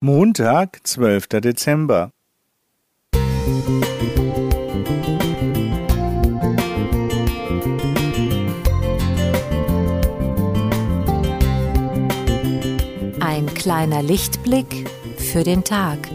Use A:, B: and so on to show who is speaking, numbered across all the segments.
A: Montag, 12. Dezember.
B: Ein kleiner Lichtblick für den Tag.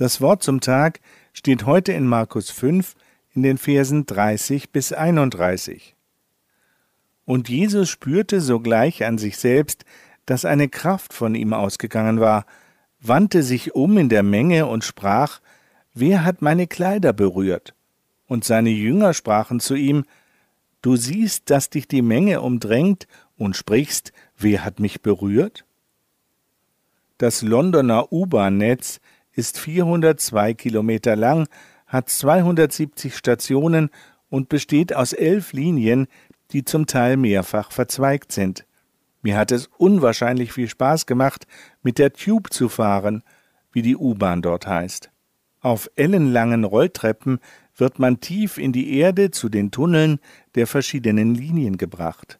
A: Das Wort zum Tag steht heute in Markus 5 in den Versen 30 bis 31. Und Jesus spürte sogleich an sich selbst, dass eine Kraft von ihm ausgegangen war, wandte sich um in der Menge und sprach, Wer hat meine Kleider berührt? Und seine Jünger sprachen zu ihm, Du siehst, dass dich die Menge umdrängt und sprichst, Wer hat mich berührt? Das Londoner U-Bahn-Netz ist 402 Kilometer lang, hat 270 Stationen und besteht aus elf Linien, die zum Teil mehrfach verzweigt sind. Mir hat es unwahrscheinlich viel Spaß gemacht, mit der Tube zu fahren, wie die U-Bahn dort heißt. Auf ellenlangen Rolltreppen wird man tief in die Erde zu den Tunneln der verschiedenen Linien gebracht.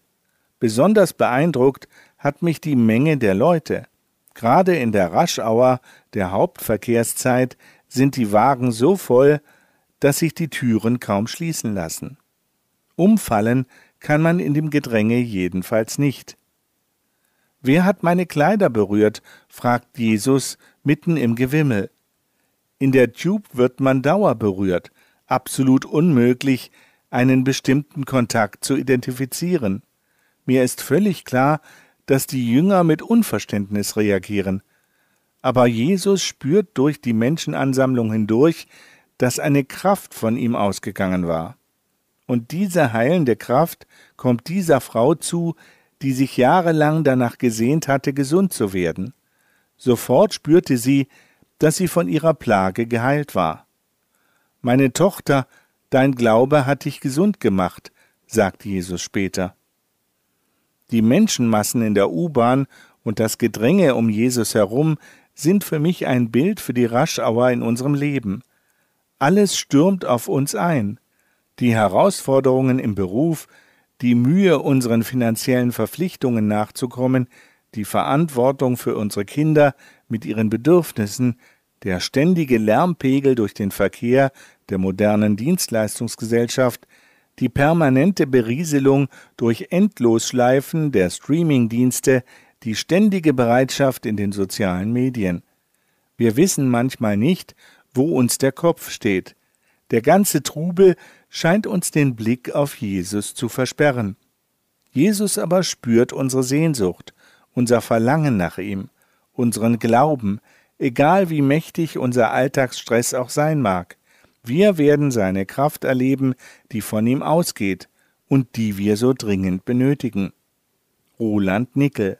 A: Besonders beeindruckt hat mich die Menge der Leute. Gerade in der Raschauer, der Hauptverkehrszeit, sind die Wagen so voll, dass sich die Türen kaum schließen lassen. Umfallen kann man in dem Gedränge jedenfalls nicht. Wer hat meine Kleider berührt? fragt Jesus mitten im Gewimmel. In der Tube wird man Dauer berührt, absolut unmöglich, einen bestimmten Kontakt zu identifizieren. Mir ist völlig klar, dass die Jünger mit Unverständnis reagieren. Aber Jesus spürt durch die Menschenansammlung hindurch, dass eine Kraft von ihm ausgegangen war. Und diese heilende Kraft kommt dieser Frau zu, die sich jahrelang danach gesehnt hatte, gesund zu werden. Sofort spürte sie, dass sie von ihrer Plage geheilt war. Meine Tochter, dein Glaube hat dich gesund gemacht, sagt Jesus später. Die Menschenmassen in der U-Bahn und das Gedränge um Jesus herum sind für mich ein Bild für die Raschauer in unserem Leben. Alles stürmt auf uns ein. Die Herausforderungen im Beruf, die Mühe, unseren finanziellen Verpflichtungen nachzukommen, die Verantwortung für unsere Kinder mit ihren Bedürfnissen, der ständige Lärmpegel durch den Verkehr der modernen Dienstleistungsgesellschaft, die permanente Berieselung durch Endlosschleifen der Streamingdienste, die ständige Bereitschaft in den sozialen Medien. Wir wissen manchmal nicht, wo uns der Kopf steht. Der ganze Trubel scheint uns den Blick auf Jesus zu versperren. Jesus aber spürt unsere Sehnsucht, unser Verlangen nach ihm, unseren Glauben, egal wie mächtig unser Alltagsstress auch sein mag. Wir werden seine Kraft erleben, die von ihm ausgeht und die wir so dringend benötigen. Roland Nickel